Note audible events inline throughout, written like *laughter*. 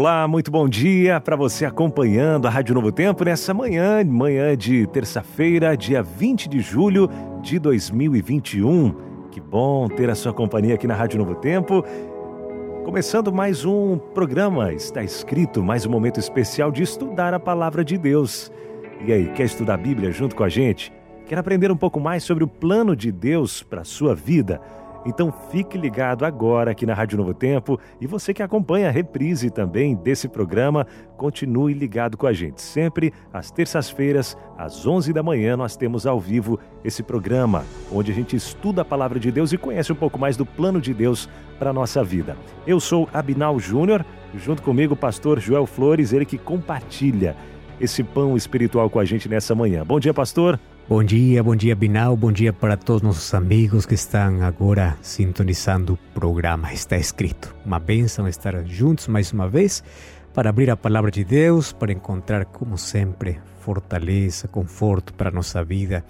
Olá, muito bom dia para você acompanhando a Rádio Novo Tempo nessa manhã, manhã de terça-feira, dia 20 de julho de 2021. Que bom ter a sua companhia aqui na Rádio Novo Tempo. Começando mais um programa, está escrito mais um momento especial de estudar a palavra de Deus. E aí, quer estudar a Bíblia junto com a gente? Quer aprender um pouco mais sobre o plano de Deus para a sua vida? Então fique ligado agora aqui na Rádio Novo Tempo e você que acompanha a reprise também desse programa, continue ligado com a gente. Sempre às terças-feiras, às 11 da manhã, nós temos ao vivo esse programa, onde a gente estuda a palavra de Deus e conhece um pouco mais do plano de Deus para a nossa vida. Eu sou Abinal Júnior, junto comigo o pastor Joel Flores, ele que compartilha esse pão espiritual com a gente nessa manhã. Bom dia, pastor. Bom dia, bom dia, Binal. Bom dia para todos nossos amigos que estão agora sintonizando o programa. Está escrito. Uma bênção estar juntos mais uma vez para abrir a palavra de Deus, para encontrar, como sempre, fortaleza, conforto para a nossa vida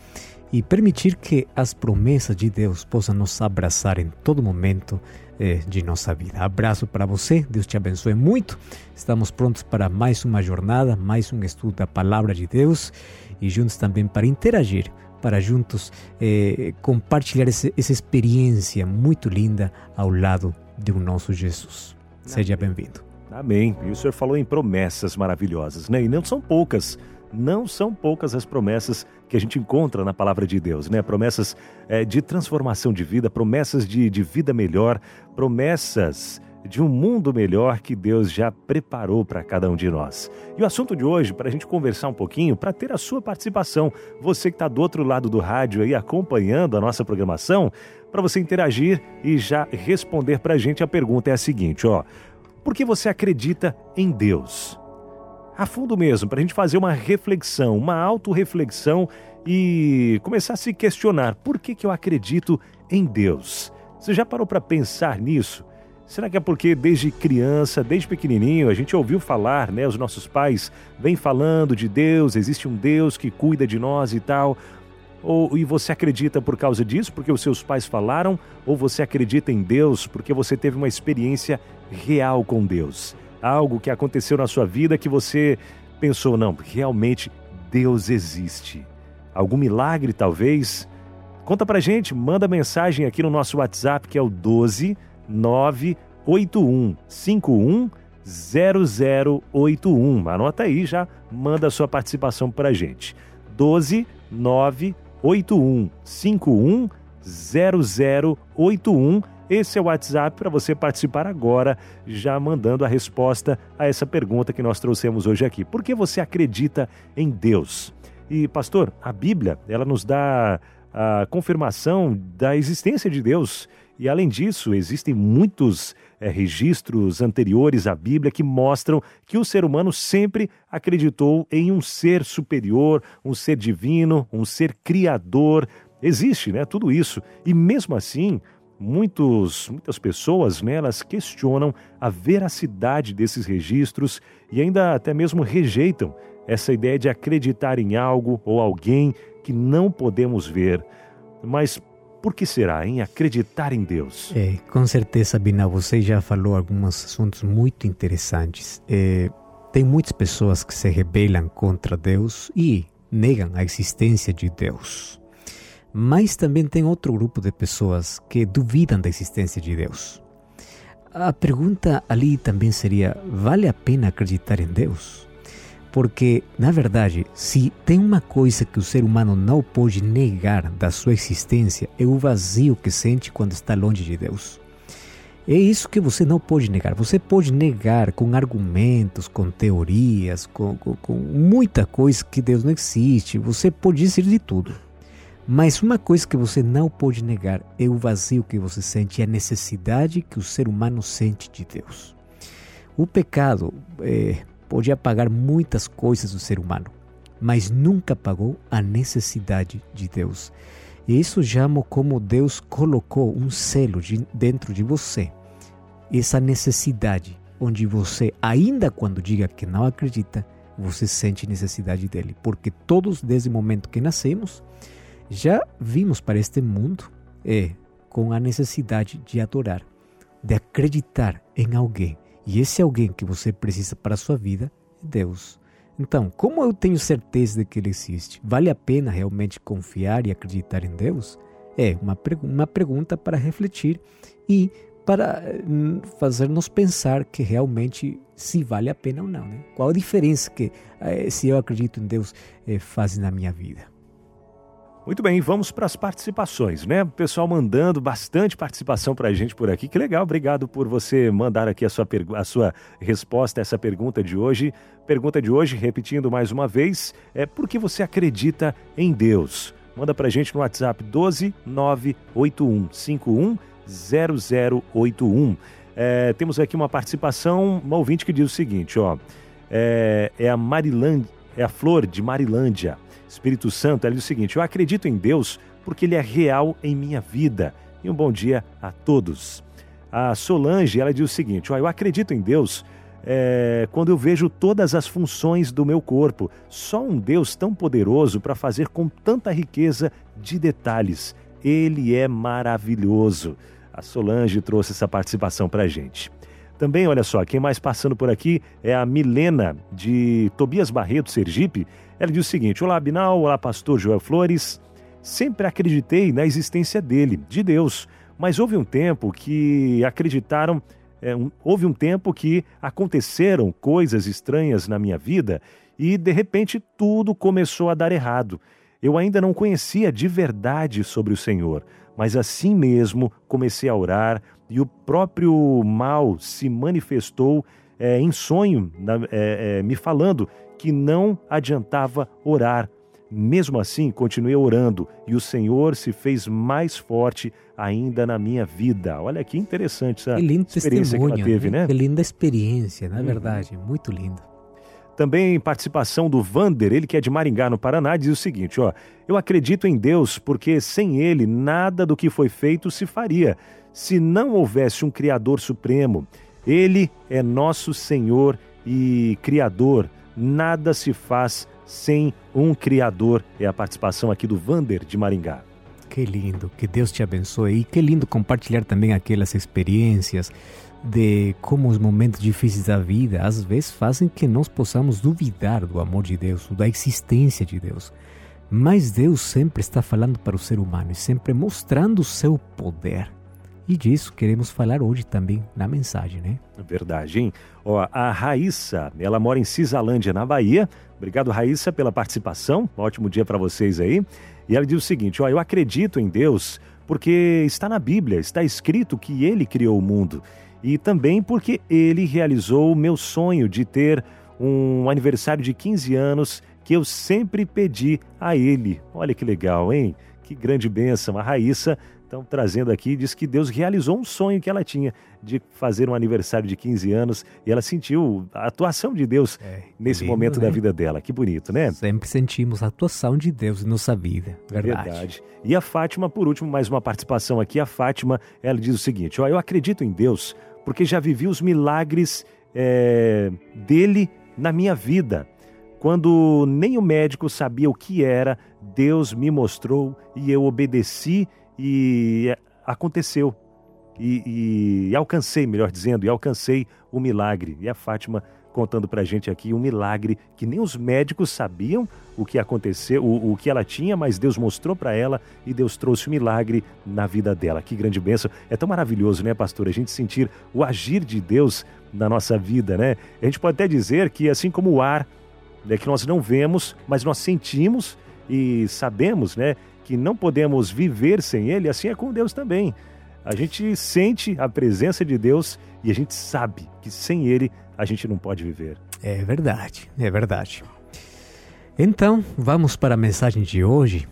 e permitir que as promessas de Deus possam nos abraçar em todo momento eh, de nossa vida. Abraço para você, Deus te abençoe muito. Estamos prontos para mais uma jornada, mais um estudo da palavra de Deus e juntos também para interagir, para juntos eh, compartilhar esse, essa experiência muito linda ao lado de um nosso Jesus. Seja bem-vindo. Amém. E o senhor falou em promessas maravilhosas, né? E não são poucas não são poucas as promessas que a gente encontra na palavra de Deus, né? Promessas é, de transformação de vida, promessas de, de vida melhor, promessas de um mundo melhor que Deus já preparou para cada um de nós. E o assunto de hoje, para a gente conversar um pouquinho, para ter a sua participação, você que está do outro lado do rádio aí acompanhando a nossa programação, para você interagir e já responder para a gente a pergunta é a seguinte, ó. Por que você acredita em Deus? A fundo mesmo, para a gente fazer uma reflexão, uma autorreflexão e começar a se questionar: por que, que eu acredito em Deus? Você já parou para pensar nisso? Será que é porque desde criança, desde pequenininho, a gente ouviu falar, né? Os nossos pais vêm falando de Deus, existe um Deus que cuida de nós e tal. Ou e você acredita por causa disso, porque os seus pais falaram, ou você acredita em Deus porque você teve uma experiência real com Deus? Algo que aconteceu na sua vida que você pensou, não, realmente Deus existe. Algum milagre, talvez? Conta pra gente, manda mensagem aqui no nosso WhatsApp, que é o 12 981 51 0081. Anota aí, já manda a sua participação pra gente. 12 981 51 0081 esse é o WhatsApp para você participar agora, já mandando a resposta a essa pergunta que nós trouxemos hoje aqui. Por que você acredita em Deus? E, pastor, a Bíblia, ela nos dá a confirmação da existência de Deus. E, além disso, existem muitos é, registros anteriores à Bíblia que mostram que o ser humano sempre acreditou em um ser superior, um ser divino, um ser criador. Existe, né? Tudo isso. E mesmo assim, muitos, muitas pessoas né, elas questionam a veracidade desses registros e ainda até mesmo rejeitam essa ideia de acreditar em algo ou alguém que não podemos ver. Mas por que será em acreditar em Deus? É, com certeza, Bina, você já falou alguns assuntos muito interessantes. É, tem muitas pessoas que se rebelam contra Deus e negam a existência de Deus. Mas também tem outro grupo de pessoas que duvidam da existência de Deus. A pergunta ali também seria: vale a pena acreditar em Deus? Porque, na verdade, se tem uma coisa que o ser humano não pode negar da sua existência, é o vazio que sente quando está longe de Deus. É isso que você não pode negar. Você pode negar com argumentos, com teorias, com, com, com muita coisa que Deus não existe. Você pode dizer de tudo. Mas uma coisa que você não pode negar é o vazio que você sente e a necessidade que o ser humano sente de Deus. O pecado, é, podia pagar muitas coisas do ser humano, mas nunca pagou a necessidade de Deus. E isso chamo como Deus colocou um selo de, dentro de você. Essa necessidade, onde você, ainda quando diga que não acredita, você sente necessidade dele. Porque todos, desde o momento que nascemos, já vimos para este mundo é, com a necessidade de adorar, de acreditar em alguém. E esse alguém que você precisa para a sua vida é Deus. Então, como eu tenho certeza de que Ele existe? Vale a pena realmente confiar e acreditar em Deus? É uma, uma pergunta para refletir e para hum, fazer-nos pensar que realmente se vale a pena ou não. Né? Qual a diferença que eh, se eu acredito em Deus eh, faz na minha vida? Muito bem, vamos para as participações, né? O pessoal mandando bastante participação para a gente por aqui. Que legal, obrigado por você mandar aqui a sua, a sua resposta a essa pergunta de hoje. Pergunta de hoje, repetindo mais uma vez, é por que você acredita em Deus? Manda para a gente no WhatsApp 12 98151 0081. É, temos aqui uma participação, uma ouvinte que diz o seguinte, ó. É, é a Marilândia, é a Flor de Marilândia. Espírito Santo, ela diz o seguinte: Eu acredito em Deus porque Ele é real em minha vida. E um bom dia a todos. A Solange, ela diz o seguinte: Eu acredito em Deus é, quando eu vejo todas as funções do meu corpo. Só um Deus tão poderoso para fazer com tanta riqueza de detalhes. Ele é maravilhoso. A Solange trouxe essa participação para a gente. Também, olha só, quem mais passando por aqui é a Milena, de Tobias Barreto, Sergipe. Ela diz o seguinte: Olá, Binal, olá, pastor Joel Flores. Sempre acreditei na existência dele, de Deus, mas houve um tempo que acreditaram, é, um, houve um tempo que aconteceram coisas estranhas na minha vida e de repente tudo começou a dar errado. Eu ainda não conhecia de verdade sobre o Senhor, mas assim mesmo comecei a orar e o próprio mal se manifestou é, em sonho, na, é, é, me falando que não adiantava orar. Mesmo assim, continuei orando e o Senhor se fez mais forte ainda na minha vida. Olha que interessante essa que experiência que ela teve, né? né? Que linda experiência, na uhum. verdade, muito lindo. Também participação do Vander, ele que é de Maringá, no Paraná, diz o seguinte: ó, eu acredito em Deus porque sem ele nada do que foi feito se faria. Se não houvesse um Criador Supremo, ele é nosso Senhor e Criador. Nada se faz sem um Criador. É a participação aqui do Vander de Maringá. Que lindo, que Deus te abençoe e que lindo compartilhar também aquelas experiências de como os momentos difíceis da vida às vezes fazem que nós possamos duvidar do amor de Deus, da existência de Deus. Mas Deus sempre está falando para o ser humano e sempre mostrando o seu poder. E disso queremos falar hoje também na mensagem, né? Verdade, hein? Ó, a Raíssa, ela mora em Cisalândia, na Bahia. Obrigado, Raíssa, pela participação. Um ótimo dia para vocês aí. E ela diz o seguinte: ó, eu acredito em Deus porque está na Bíblia, está escrito que ele criou o mundo. E também porque ele realizou o meu sonho de ter um aniversário de 15 anos que eu sempre pedi a ele. Olha que legal, hein? Que grande bênção. A Raíssa então, trazendo aqui, diz que Deus realizou um sonho que ela tinha de fazer um aniversário de 15 anos e ela sentiu a atuação de Deus é, nesse lindo, momento né? da vida dela. Que bonito, né? Sempre sentimos a atuação de Deus em nossa vida. Verdade. Verdade. E a Fátima, por último, mais uma participação aqui. A Fátima, ela diz o seguinte: ó, eu acredito em Deus porque já vivi os milagres é, dele na minha vida. Quando nem o médico sabia o que era, Deus me mostrou e eu obedeci e aconteceu. E, e, alcancei, melhor dizendo, e alcancei o milagre. E a Fátima contando para a gente aqui um milagre que nem os médicos sabiam o que aconteceu, o, o que ela tinha, mas Deus mostrou para ela e Deus trouxe o um milagre na vida dela. Que grande bênção. É tão maravilhoso, né, pastor? A gente sentir o agir de Deus na nossa vida, né? A gente pode até dizer que assim como o ar, né, que nós não vemos, mas nós sentimos e sabemos, né, que não podemos viver sem Ele, assim é com Deus também. A gente sente a presença de Deus e a gente sabe que sem Ele a gente não pode viver. É verdade, é verdade. Então, vamos para a mensagem de hoje.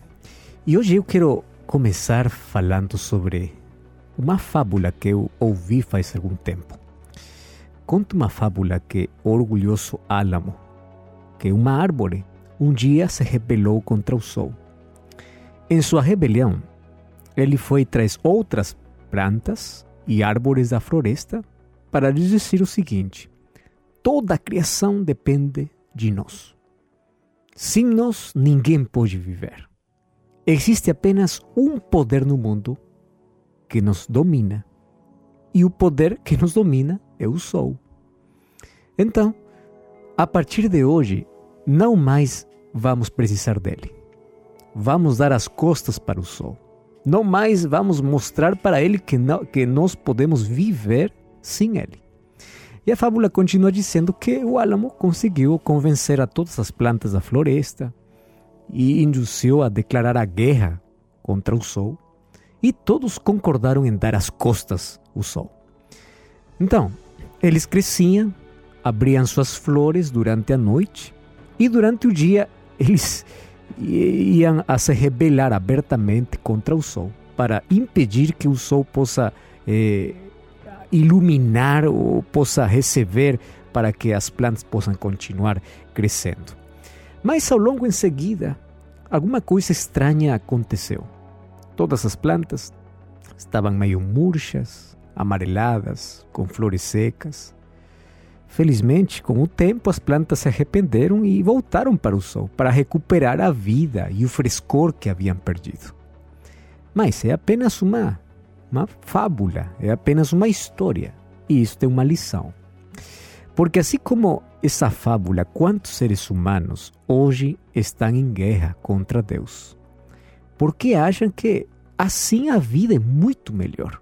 E hoje eu quero começar falando sobre uma fábula que eu ouvi faz algum tempo. conta uma fábula que o orgulhoso álamo, que uma árvore, um dia se rebelou contra o sol. Em sua rebelião, ele foi tras outras plantas e árvores da floresta para lhes dizer o seguinte: toda a criação depende de nós. Sem nós, ninguém pode viver. Existe apenas um poder no mundo que nos domina, e o poder que nos domina é o Sol. Então, a partir de hoje, não mais vamos precisar dele. Vamos dar as costas para o Sol. Não mais vamos mostrar para ele que, não, que nós podemos viver sem ele. E a fábula continua dizendo que o álamo conseguiu convencer a todas as plantas da floresta e induziu a declarar a guerra contra o sol, e todos concordaram em dar as costas ao sol. Então, eles cresciam, abriam suas flores durante a noite, e durante o dia eles iam a se rebelar abertamente contra o sol, para impedir que o sol possa eh, iluminar ou possa receber para que as plantas possam continuar crescendo. Mas ao longo em seguida, alguma coisa estranha aconteceu. Todas as plantas estavam meio murchas, amareladas, com flores secas. Felizmente, com o tempo, as plantas se arrependeram e voltaram para o sol para recuperar a vida e o frescor que haviam perdido. Mas é apenas uma uma fábula, é apenas uma história. E isso tem uma lição. Porque assim como essa fábula, quantos seres humanos hoje estão em guerra contra Deus? Porque acham que assim a vida é muito melhor.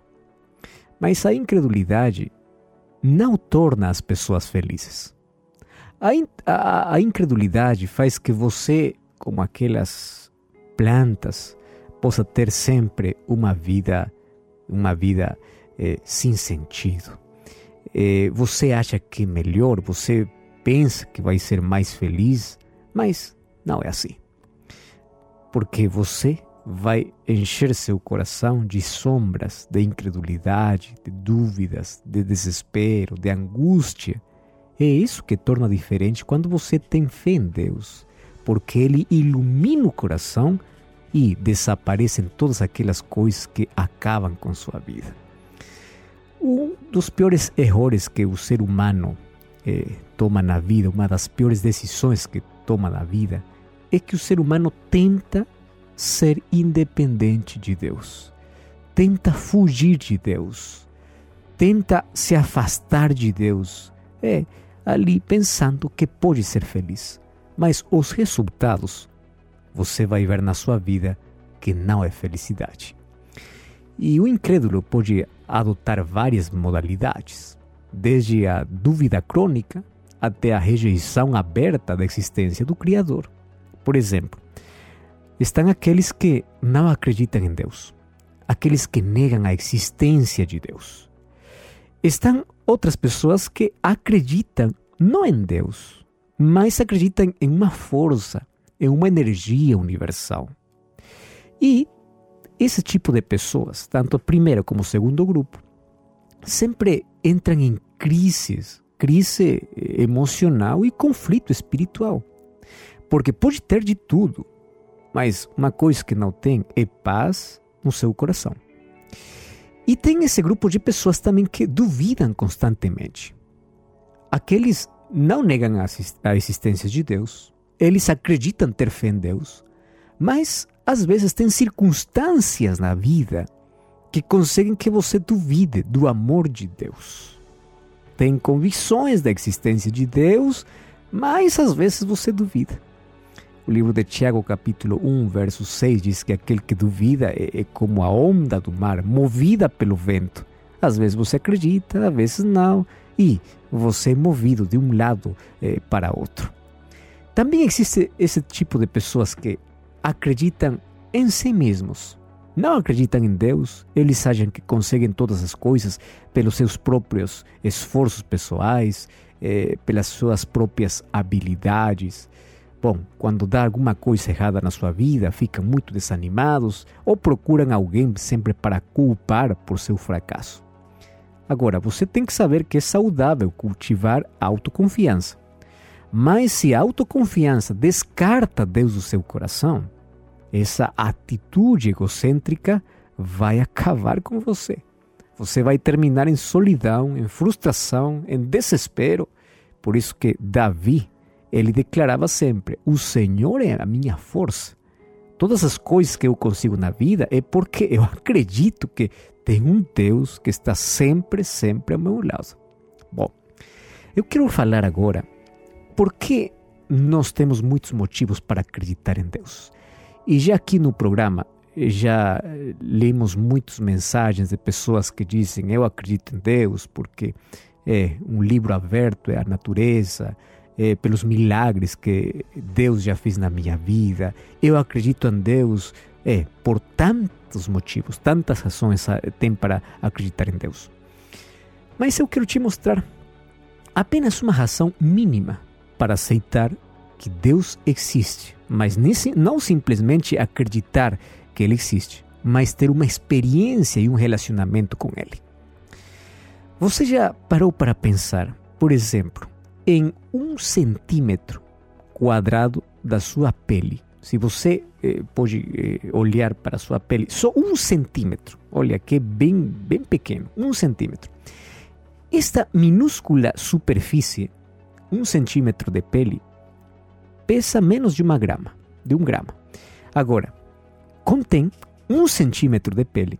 Mas a incredulidade não torna as pessoas felizes. A, in, a, a incredulidade faz que você, como aquelas plantas, possa ter sempre uma vida uma vida eh, sem sentido. Eh, você acha que é melhor, você pensa que vai ser mais feliz, mas não é assim. Porque você vai encher seu coração de sombras, de incredulidade, de dúvidas, de desespero, de angústia. É isso que torna diferente quando você tem fé em Deus, porque Ele ilumina o coração e desaparecem todas aquelas coisas que acabam com sua vida. Um dos piores erros que o ser humano eh, toma na vida, uma das piores decisões que toma na vida, é que o ser humano tenta ser independente de Deus, tenta fugir de Deus, tenta se afastar de Deus, é ali pensando que pode ser feliz. Mas os resultados você vai ver na sua vida que não é felicidade. E o incrédulo pode adotar várias modalidades, desde a dúvida crônica até a rejeição aberta da existência do Criador. Por exemplo, estão aqueles que não acreditam em Deus, aqueles que negam a existência de Deus. Estão outras pessoas que acreditam não em Deus, mas acreditam em uma força, é uma energia universal. E esse tipo de pessoas, tanto primeiro como segundo grupo, sempre entram em crises, crise emocional e conflito espiritual. Porque pode ter de tudo, mas uma coisa que não tem é paz no seu coração. E tem esse grupo de pessoas também que duvidam constantemente. Aqueles não negam a existência de Deus, eles acreditam ter fé em Deus, mas às vezes tem circunstâncias na vida que conseguem que você duvide do amor de Deus. Tem convicções da existência de Deus, mas às vezes você duvida. O livro de Tiago, capítulo 1, verso 6, diz que aquele que duvida é, é como a onda do mar, movida pelo vento. Às vezes você acredita, às vezes não, e você é movido de um lado eh, para outro. Também existe esse tipo de pessoas que acreditam em si mesmos. Não acreditam em Deus, eles acham que conseguem todas as coisas pelos seus próprios esforços pessoais, eh, pelas suas próprias habilidades. Bom, quando dá alguma coisa errada na sua vida, ficam muito desanimados ou procuram alguém sempre para culpar por seu fracasso. Agora, você tem que saber que é saudável cultivar autoconfiança. Mas se a autoconfiança descarta Deus do seu coração, essa atitude egocêntrica vai acabar com você. Você vai terminar em solidão, em frustração, em desespero. Por isso que Davi, ele declarava sempre: "O Senhor é a minha força". Todas as coisas que eu consigo na vida é porque eu acredito que tem um Deus que está sempre, sempre ao meu lado. Bom, eu quero falar agora por que nós temos muitos motivos para acreditar em Deus. E já aqui no programa já lemos muitas mensagens de pessoas que dizem eu acredito em Deus porque é um livro aberto, é a natureza, é, pelos milagres que Deus já fez na minha vida. Eu acredito em Deus é, por tantos motivos, tantas razões tem para acreditar em Deus. Mas eu quero te mostrar apenas uma razão mínima para aceitar que Deus existe, mas não simplesmente acreditar que Ele existe, mas ter uma experiência e um relacionamento com Ele. Você já parou para pensar, por exemplo, em um centímetro quadrado da sua pele? Se você eh, pode eh, olhar para a sua pele, só um centímetro, olha que é bem, bem pequeno, um centímetro. Esta minúscula superfície, um centímetro de pele, pesa menos de uma grama, de um grama. Agora, contém um centímetro de pele,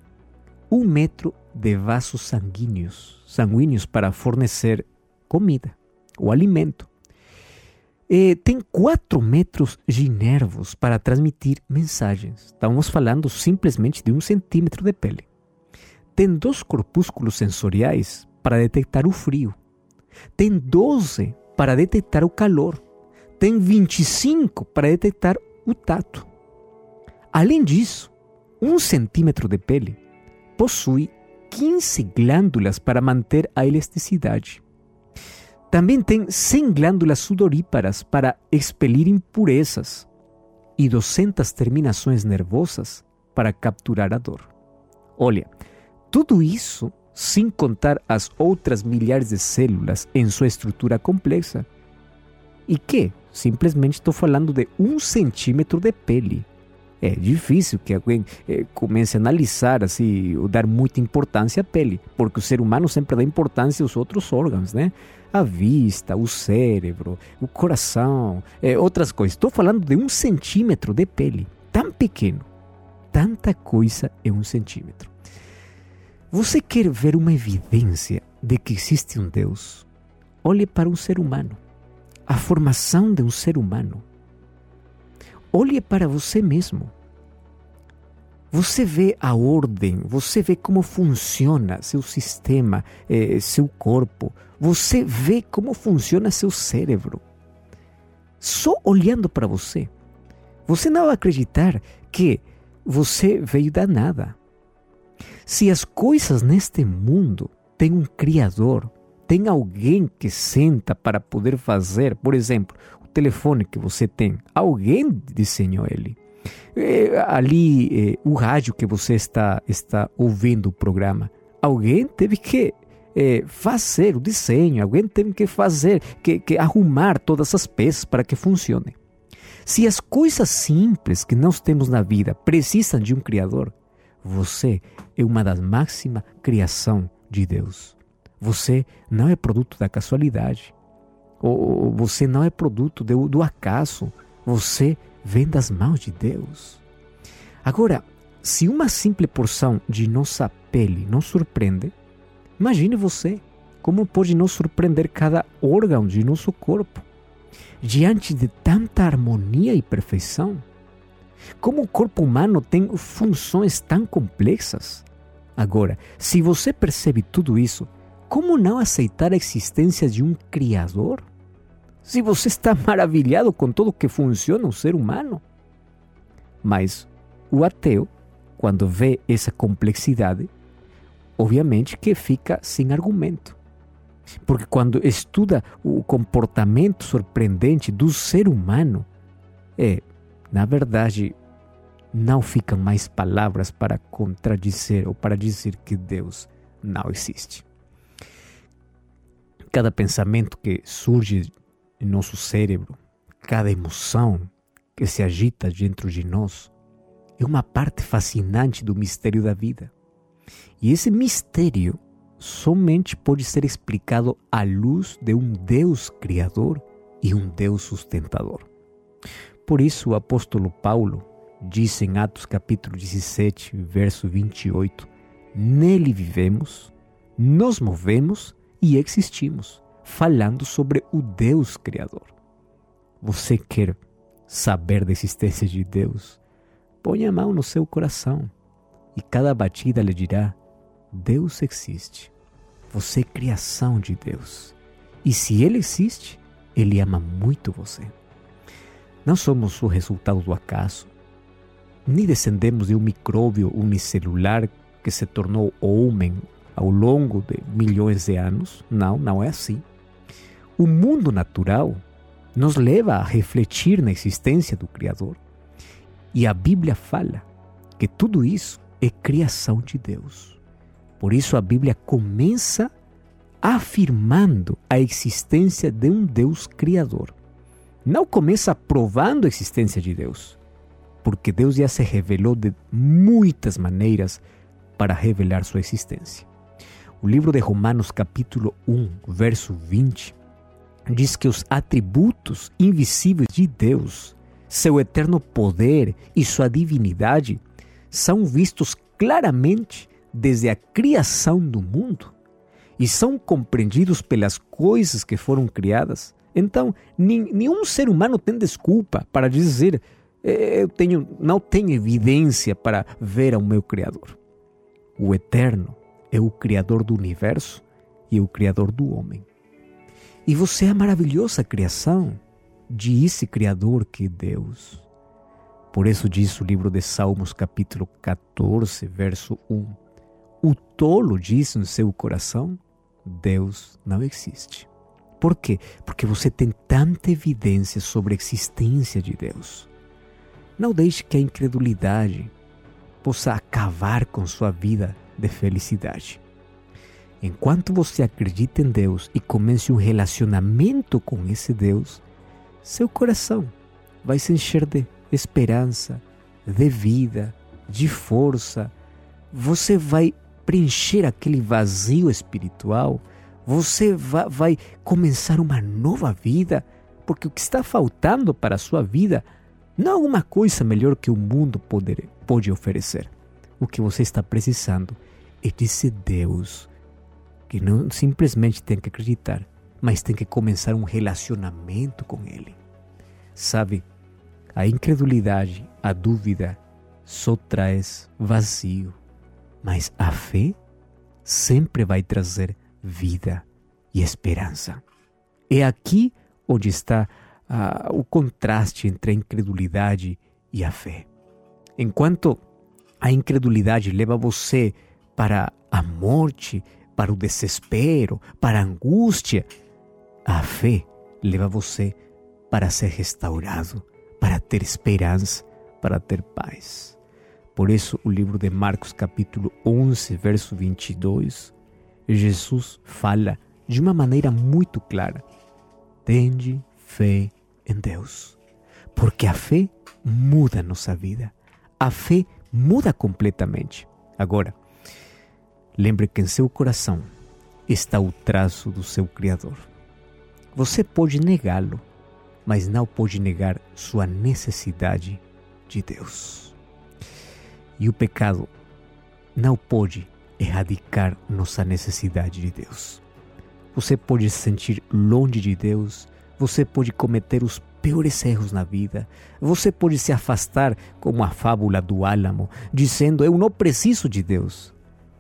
um metro de vasos sanguíneos, sanguíneos para fornecer comida ou alimento. E tem 4 metros de nervos para transmitir mensagens. Estamos falando simplesmente de um centímetro de pele. Tem dois corpúsculos sensoriais para detectar o frio. Tem 12 para detectar o calor. Tem 25 para detectar o tato. Além disso, um centímetro de pele possui 15 glândulas para manter a elasticidade. Também tem 100 glândulas sudoríparas para expelir impurezas e 200 terminações nervosas para capturar a dor. Olha, tudo isso sem contar as outras milhares de células em sua estrutura complexa. E que, simplesmente estou falando de um centímetro de pele é difícil que alguém é, comece a analisar assim, ou dar muita importância à pele, porque o ser humano sempre dá importância aos outros órgãos, né? A vista, o cérebro, o coração, é, outras coisas. Estou falando de um centímetro de pele, tão pequeno. Tanta coisa é um centímetro. Você quer ver uma evidência de que existe um Deus? Olhe para um ser humano. A formação de um ser humano Olhe para você mesmo. Você vê a ordem, você vê como funciona seu sistema, eh, seu corpo, você vê como funciona seu cérebro. Só olhando para você, você não vai acreditar que você veio da nada. Se as coisas neste mundo têm um Criador, tem alguém que senta para poder fazer, por exemplo, telefone que você tem, alguém desenhou ele. É, ali, é, o rádio que você está, está ouvindo o programa, alguém teve que é, fazer o desenho, alguém teve que fazer, que, que arrumar todas as peças para que funcione. Se as coisas simples que nós temos na vida precisam de um Criador, você é uma das máximas criação de Deus. Você não é produto da casualidade. Você não é produto do, do acaso. Você vem das mãos de Deus. Agora, se uma simples porção de nossa pele nos surpreende, imagine você como pode nos surpreender cada órgão de nosso corpo diante de tanta harmonia e perfeição. Como o corpo humano tem funções tão complexas. Agora, se você percebe tudo isso, como não aceitar a existência de um Criador? Se você está *laughs* maravilhado com tudo que funciona o ser humano. Mas o ateu, quando vê essa complexidade, obviamente que fica sem argumento. Porque quando estuda o comportamento surpreendente do ser humano, é, na verdade, não ficam mais palavras para contradizer ou para dizer que Deus não existe. Cada pensamento que surge em nosso cérebro, cada emoção que se agita dentro de nós, é uma parte fascinante do mistério da vida. E esse mistério somente pode ser explicado à luz de um Deus criador e um Deus sustentador. Por isso o apóstolo Paulo diz em Atos capítulo 17, verso 28, Nele vivemos, nos movemos e existimos, falando sobre o Deus Criador. Você quer saber da existência de Deus? Põe a mão no seu coração e cada batida lhe dirá: Deus existe. Você é criação de Deus. E se Ele existe, Ele ama muito você. Não somos o resultado do acaso, nem descendemos de um micróbio unicelular que se tornou homem ao longo de milhões de anos. Não, não é assim. O mundo natural nos leva a refletir na existência do Criador. E a Bíblia fala que tudo isso é criação de Deus. Por isso a Bíblia começa afirmando a existência de um Deus criador. Não começa provando a existência de Deus, porque Deus já se revelou de muitas maneiras para revelar sua existência. O livro de Romanos, capítulo 1, verso 20, diz que os atributos invisíveis de Deus, seu eterno poder e sua divinidade, são vistos claramente desde a criação do mundo e são compreendidos pelas coisas que foram criadas. Então, nenhum ser humano tem desculpa para dizer eh, eu tenho, não tenho evidência para ver ao meu Criador. O Eterno é o Criador do universo e é o Criador do homem. E você é a maravilhosa criação de esse Criador que é Deus. Por isso diz o livro de Salmos, capítulo 14, verso 1. O tolo diz no seu coração: Deus não existe. Por quê? Porque você tem tanta evidência sobre a existência de Deus. Não deixe que a incredulidade possa acabar com sua vida de felicidade. Enquanto você acredita em Deus e comece um relacionamento com esse Deus, seu coração vai se encher de esperança, de vida, de força. Você vai preencher aquele vazio espiritual. Você vai, vai começar uma nova vida, porque o que está faltando para a sua vida não há uma coisa melhor que o mundo poder, pode oferecer. O que você está precisando é desse Deus que não simplesmente tem que acreditar, mas tem que começar um relacionamento com Ele. Sabe, a incredulidade, a dúvida, só traz vazio, mas a fé sempre vai trazer vida e esperança. É aqui onde está ah, o contraste entre a incredulidade e a fé. Enquanto a incredulidade leva você para a morte, para o desespero, para a angústia, a fé leva você para ser restaurado, para ter esperança, para ter paz. Por isso, o livro de Marcos, capítulo 11, verso 22, Jesus fala de uma maneira muito clara: Tende fé em Deus. Porque a fé muda a nossa vida. A fé muda completamente. Agora, lembre que em seu coração está o traço do seu Criador. Você pode negá-lo, mas não pode negar sua necessidade de Deus. E o pecado não pode erradicar nossa necessidade de Deus. Você pode se sentir longe de Deus você pode cometer os piores erros na vida. Você pode se afastar como a fábula do álamo, dizendo: Eu não preciso de Deus.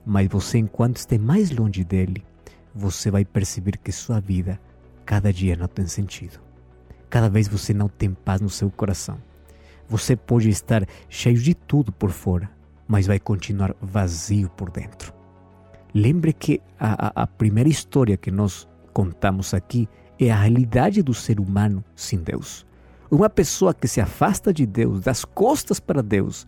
Mas você, enquanto estiver mais longe dele, você vai perceber que sua vida cada dia não tem sentido. Cada vez você não tem paz no seu coração. Você pode estar cheio de tudo por fora, mas vai continuar vazio por dentro. Lembre que a, a, primeira história que nós contamos aqui é a realidade do ser humano sem Deus. Uma pessoa que se afasta de Deus, das costas para Deus,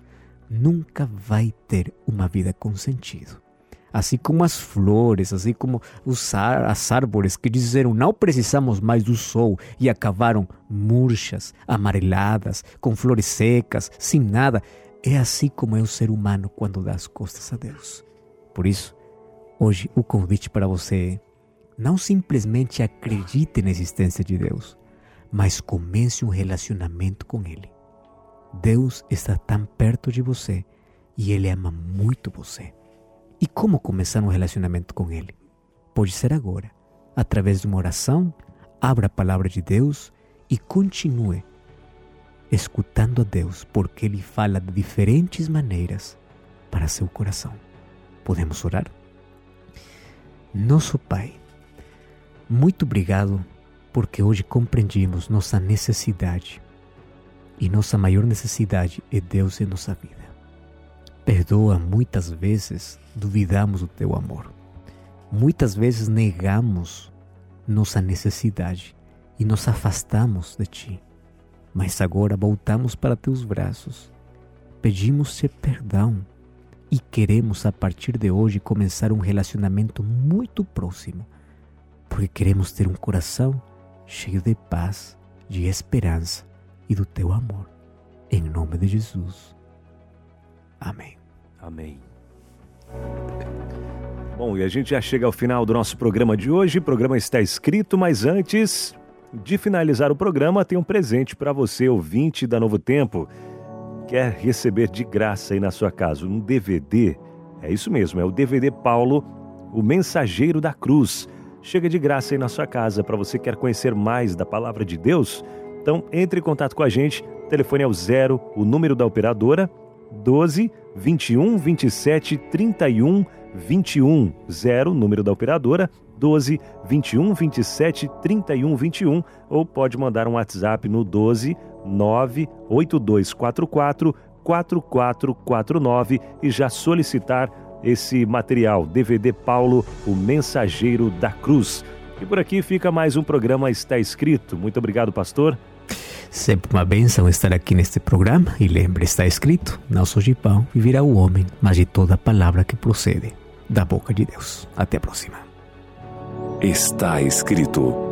nunca vai ter uma vida com sentido. Assim como as flores, assim como os as árvores que disseram não precisamos mais do sol e acabaram murchas, amareladas, com flores secas, sem nada. É assim como é o ser humano quando dá as costas a Deus. Por isso, hoje o convite para você é não simplesmente acredite na existência de Deus, mas comece um relacionamento com Ele. Deus está tão perto de você e Ele ama muito você. E como começar um relacionamento com Ele? Pode ser agora, através de uma oração, abra a palavra de Deus e continue escutando a Deus, porque Ele fala de diferentes maneiras para seu coração. Podemos orar? Nosso Pai, muito obrigado porque hoje compreendimos nossa necessidade e nossa maior necessidade é Deus em nossa vida. Perdoa, muitas vezes duvidamos do teu amor. Muitas vezes negamos nossa necessidade e nos afastamos de ti. Mas agora voltamos para teus braços. Pedimos-te perdão e queremos a partir de hoje começar um relacionamento muito próximo, porque queremos ter um coração cheio de paz, de esperança e do teu amor. Em nome de Jesus. Amém. Amém. Bom, e a gente já chega ao final do nosso programa de hoje. O programa está escrito, mas antes de finalizar o programa, tem um presente para você, ouvinte da Novo Tempo. Quer receber de graça aí na sua casa um DVD? É isso mesmo, é o DVD Paulo, o Mensageiro da Cruz. Chega de graça aí na sua casa para você quer conhecer mais da palavra de Deus. Então, entre em contato com a gente. O telefone é o zero, o número da operadora, 12 21 27 31 21 0, número da operadora, 12 21 27 31 21, ou pode mandar um WhatsApp no 12 98244 4449 e já solicitar esse material DVD Paulo, o Mensageiro da Cruz. E por aqui fica mais um programa Está Escrito. Muito obrigado, pastor. Sempre uma bênção estar aqui neste programa e lembre, está escrito, não só de pão viverá o homem, mas de toda palavra que procede da boca de Deus. Até a próxima. Está escrito